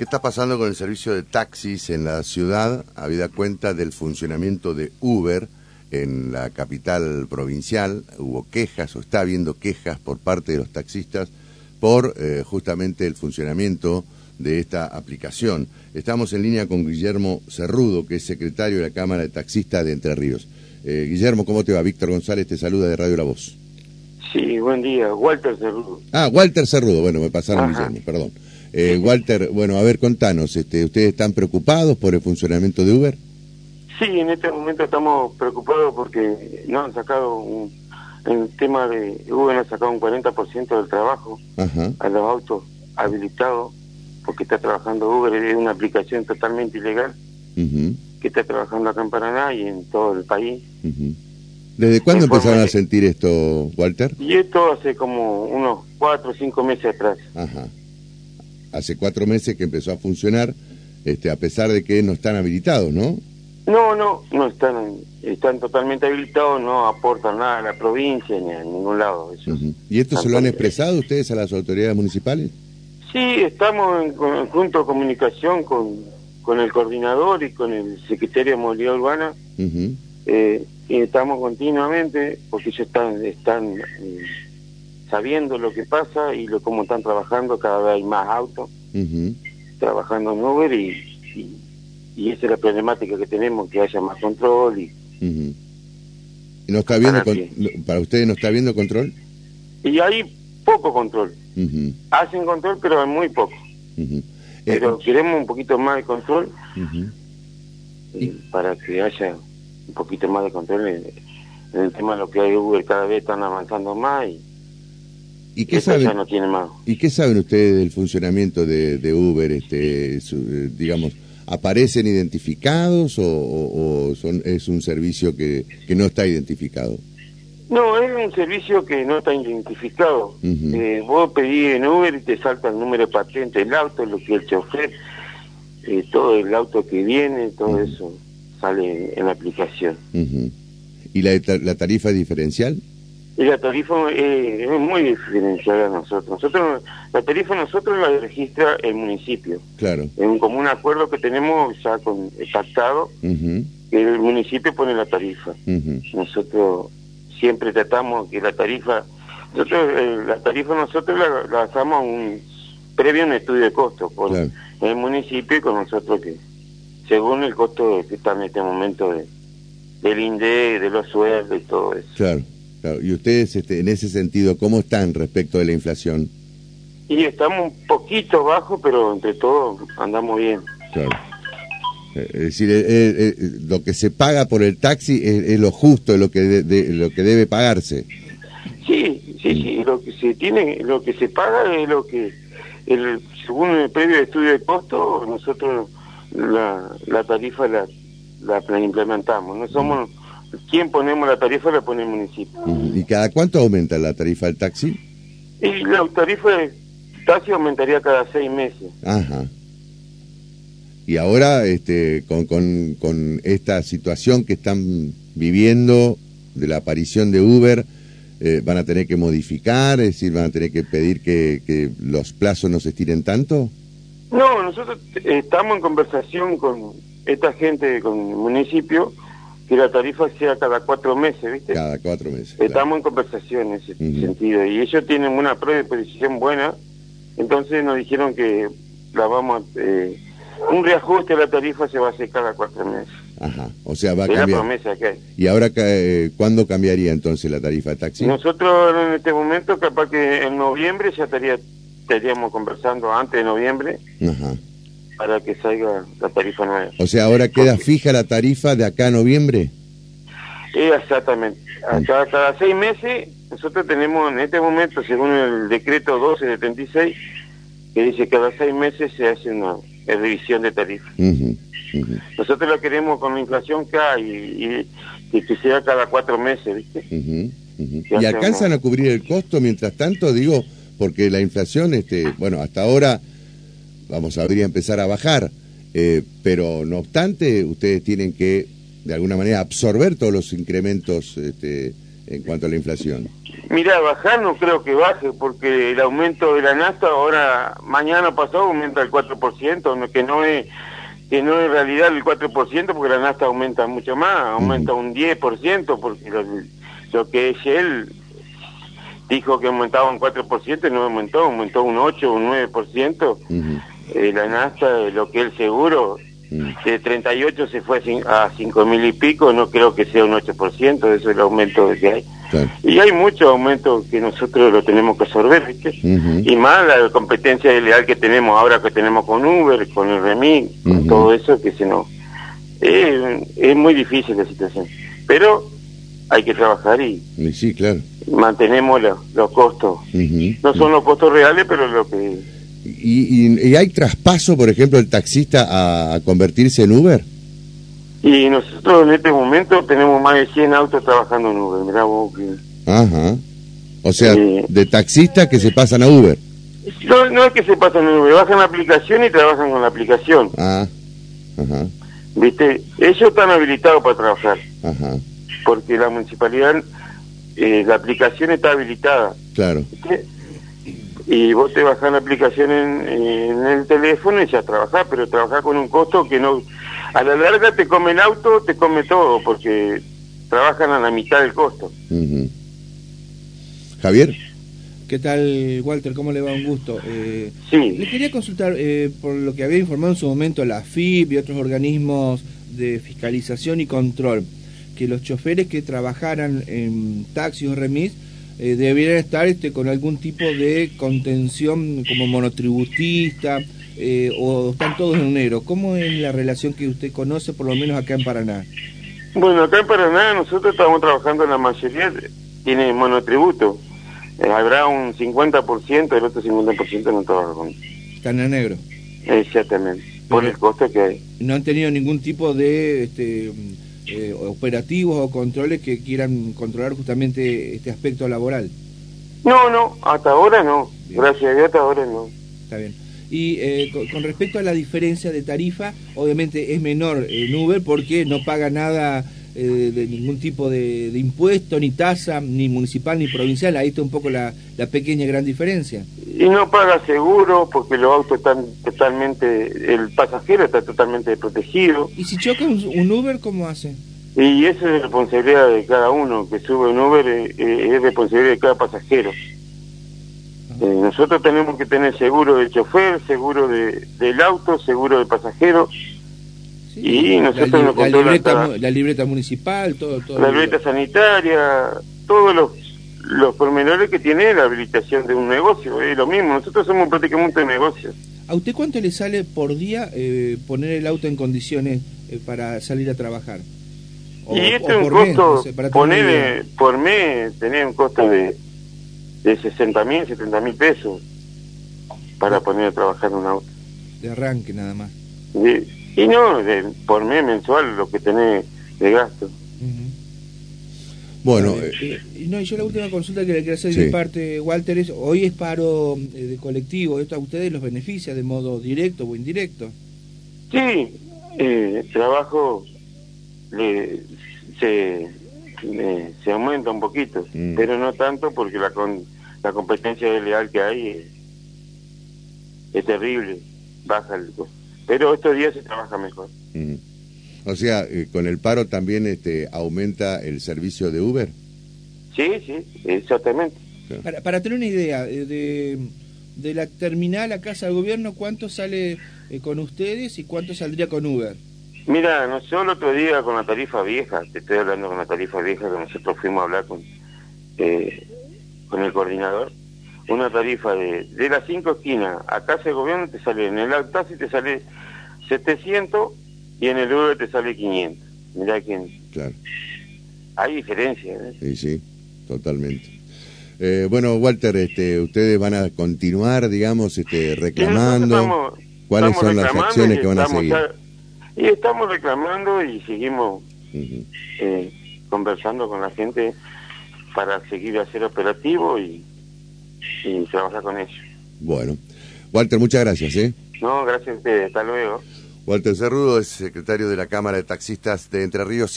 ¿Qué está pasando con el servicio de taxis en la ciudad, habida cuenta del funcionamiento de Uber en la capital provincial? Hubo quejas o está habiendo quejas por parte de los taxistas por eh, justamente el funcionamiento de esta aplicación. Estamos en línea con Guillermo Cerrudo, que es secretario de la Cámara de Taxistas de Entre Ríos. Eh, Guillermo, ¿cómo te va? Víctor González te saluda de Radio La Voz. Sí, buen día. Walter Cerrudo. Ah, Walter Cerrudo. Bueno, me pasaron Guillermo, perdón. Eh, Walter, bueno, a ver, contanos, este, ¿ustedes están preocupados por el funcionamiento de Uber? Sí, en este momento estamos preocupados porque no han sacado un, el tema de Uber ha sacado un 40% del trabajo a los autos habilitados porque está trabajando Uber, es una aplicación totalmente ilegal que está trabajando acá en Paraná y en todo el país. ¿Desde cuándo empezaron a sentir esto, Walter? Y esto hace como unos cuatro o cinco meses atrás. Ajá hace cuatro meses que empezó a funcionar, este, a pesar de que no están habilitados, ¿no? No, no, no están, están totalmente habilitados, no aportan nada a la provincia ni a ningún lado. ¿Y esto se lo han expresado ustedes a las autoridades municipales? Sí, estamos en conjunto comunicación con, con el coordinador y con el secretario de Movilidad Urbana. Eh, y estamos continuamente, porque ellos están, están eh, sabiendo lo que pasa y lo cómo están trabajando, cada vez hay más autos trabajando en Uber y, y, esa es la problemática que tenemos, que haya más control. y ¿No está viendo para, ustedes no está habiendo control? Y hay poco control. Hacen control, pero hay muy poco. Pero eh, queremos un poquito más de control eh, para que haya un poquito más de control en, en, el tema de lo que hay Uber. Cada vez están avanzando más y ¿Y qué, saben, ¿Y qué saben ustedes del funcionamiento de, Uber? Este, digamos, ¿aparecen identificados o, son, es un servicio que, que, no está identificado? No, es un servicio que no está identificado. Eh, vos pedís en Uber y te salta el número de patente del auto, lo que el chofer, eh, todo el auto que viene, todo eso sale en la aplicación. ¿Y la, la tarifa diferencial? Y la tarifa eh, es muy diferenciada a nosotros. nosotros La tarifa nosotros la registra el municipio. Claro. En un común acuerdo que tenemos ya con pactado, el municipio pone la tarifa. Nosotros siempre tratamos que la tarifa, nosotros eh, la tarifa nosotros la, hacemos un, previo un estudio de costo con el municipio y con nosotros que según el costo que está en este momento de, del INDE, de los sueldos y todo eso. Claro. Y ustedes, este, en ese sentido, ¿cómo están respecto de la inflación? Y estamos un poquito bajo, pero entre todos andamos bien. Claro. Eh, es decir, eh, eh, lo que se paga por el taxi es, lo justo, es lo que lo que debe pagarse. Sí, sí, sí. Lo que se tiene, lo que se paga es lo que, el, según el previo estudio de costo, nosotros la, la tarifa la, la, implementamos. No somos ¿Quién ponemos la tarifa? La pone el municipio. ¿Y cada cuánto aumenta la tarifa del taxi? Y la tarifa del taxi aumentaría cada seis meses. Ajá. Y ahora, este, con, con, con esta situación que están viviendo de la aparición de Uber, eh, ¿van a tener que modificar? Es decir, ¿van a tener que pedir que, que los plazos no se estiren tanto? No, nosotros estamos en conversación con esta gente, con el municipio, que la tarifa sea cada cuatro meses, ¿viste? Cada cuatro meses. Estamos en conversación en ese sentido. Y ellos tienen una predisposición buena, entonces nos dijeron que la vamos a, eh, un reajuste de la tarifa se va a hacer cada cuatro meses. Ajá, o sea, va a cambiar. La promesa que hay. ¿Y ahora eh, cuándo cambiaría entonces la tarifa de taxi? Nosotros en este momento, capaz que en noviembre ya estaría, estaríamos conversando antes de noviembre. Ajá para que salga la tarifa nueva. O sea, ahora queda fija la tarifa de acá a noviembre. exactamente. Cada, cada seis meses, nosotros tenemos en este momento, según el decreto 1276, que dice que cada seis meses se hace una revisión de tarifa. Nosotros lo queremos con la inflación que hay y, que sea cada cuatro meses, ¿viste? ¿Y alcanzan a cubrir el costo mientras tanto? Digo, porque la inflación, este bueno, hasta ahora vamos, a empezar a bajar. Eh, pero no obstante, ustedes tienen que, de alguna manera, absorber todos los incrementos este, en cuanto a la inflación? Mira, bajar no creo que baje, porque el aumento de la nafta ahora, mañana pasado, aumenta el 4%, que no es que no es realidad el 4%, porque la nafta aumenta mucho más, aumenta un 10%, porque lo, que es él dijo que aumentaba un 4%, no aumentó, aumentó un 8 o un 9%. Eh, la nafta, lo que él seguro, de 38 se fue a 5 mil y pico, no creo que sea un 8%, eso es el aumento que hay. Y hay muchos aumentos que nosotros lo tenemos que absorber, ¿viste? Y más la competencia ilegal que tenemos ahora que tenemos con Uber, con el Remi, con todo eso que se nos... es muy difícil la situación. Pero hay que trabajar y... Sí, claro. Mantenemos los costos. No son los costos reales, pero lo que... ¿Y, y, hay traspaso, por ejemplo, el taxista a convertirse en Uber? Y nosotros en este momento tenemos más de 100 autos trabajando en Uber, mirá vos que... Ajá. O sea, de taxistas que se pasan a Uber. No, no es que se pasan a Uber, bajan la aplicación y trabajan con la aplicación. Ah, ajá. ¿Viste? Ellos están habilitados para trabajar. Ajá. Porque la municipalidad, eh, la aplicación está habilitada. Claro. Y vos te bajás la aplicación en, en el teléfono y ya trabajás, pero trabajás con un costo que no a la larga te come el auto, te come todo, porque trabajan a la mitad del costo. Javier. ¿Qué tal, Walter? ¿Cómo le va? Un gusto. Eh, sí. Le quería consultar, eh, por lo que había informado en su momento la FIP y otros organismos de fiscalización y control, que los choferes que trabajaran en taxis o remis eh, debieran estar este, con algún tipo de contención como monotributista, eh, o están todos en negro? ¿Cómo es la relación que usted conoce, por lo menos acá en Paraná? Bueno, acá en Paraná nosotros estamos trabajando en la mayoría, tiene monotributo. Eh, habrá un 50%, el otro 50% no trabaja con. Están en negro. Exactamente, por el costo que hay. ¿No han tenido ningún tipo de este, eh, operativos o controles que quieran controlar justamente este aspecto laboral? No, no, hasta ahora no. Gracias a Dios, hasta ahora no. Está bien. Y eh, con, respecto a la diferencia de tarifa, obviamente es menor en Uber porque no paga nada eh, de ningún tipo de, impuesto, ni tasa, ni municipal, ni provincial. Ahí está un poco la, pequeña gran diferencia. Y no paga seguro porque los autos están totalmente, el pasajero está totalmente protegido. ¿Y si choca un, Uber, cómo hace? Y eso es responsabilidad de cada uno que sube un Uber, eh, es responsabilidad de cada pasajero. Eh, nosotros tenemos que tener seguro de chofer, seguro de, del auto, seguro de pasajero. Y nosotros la, libreta, la libreta municipal, todo, todo. La libreta sanitaria, todos los, los pormenores que tiene la habilitación de un negocio. Es lo mismo, nosotros somos prácticamente un negocio. ¿A usted cuánto le sale por día eh, poner el auto en condiciones eh, para salir a trabajar? y este es un costo, poner por mes, tener un costo de de 60 mil, 70 mil pesos para poner a trabajar un auto. De arranque nada más. Y no, de, por mes mensual lo que tenés de gasto. Bueno, eh, no, y yo la última consulta que le quiero hacer de parte, Walter, es, hoy es paro eh, de colectivo, ¿esto a ustedes los beneficia de modo directo o indirecto? Sí, eh, trabajo le, se, se aumenta un poquito, mm. pero no tanto porque la, con, la competencia leal que hay es, terrible, baja el Pero estos días se trabaja mejor. Mm. O sea, eh, con el paro también este, aumenta el servicio de Uber. Sí, sí, exactamente. Para, para tener una idea, eh, de, de la terminal a casa del gobierno, ¿cuánto sale eh, con ustedes y cuánto saldría con Uber? Mira, no sé, el otro día con la tarifa vieja, te estoy hablando con la tarifa vieja que nosotros fuimos a hablar con, eh, con el coordinador, una tarifa de, de las cinco esquinas a casa de gobierno te sale, en el taxi te sale 700 y en el Uber te sale 500. Mirá quién. Claro. Hay diferencia. ¿eh? Sí, sí, totalmente. Eh, bueno, Walter, este, ustedes van a continuar, digamos, este, reclamando. ¿Cuáles son las acciones que van a seguir? Y estamos reclamando y seguimos eh, conversando con la gente para seguir a ser operativo y, y trabajar con ellos. Bueno. Walter, muchas gracias. ¿eh? No, gracias a ustedes. Hasta luego. Walter Cerrudo es secretario de la Cámara de Taxistas de Entre Ríos.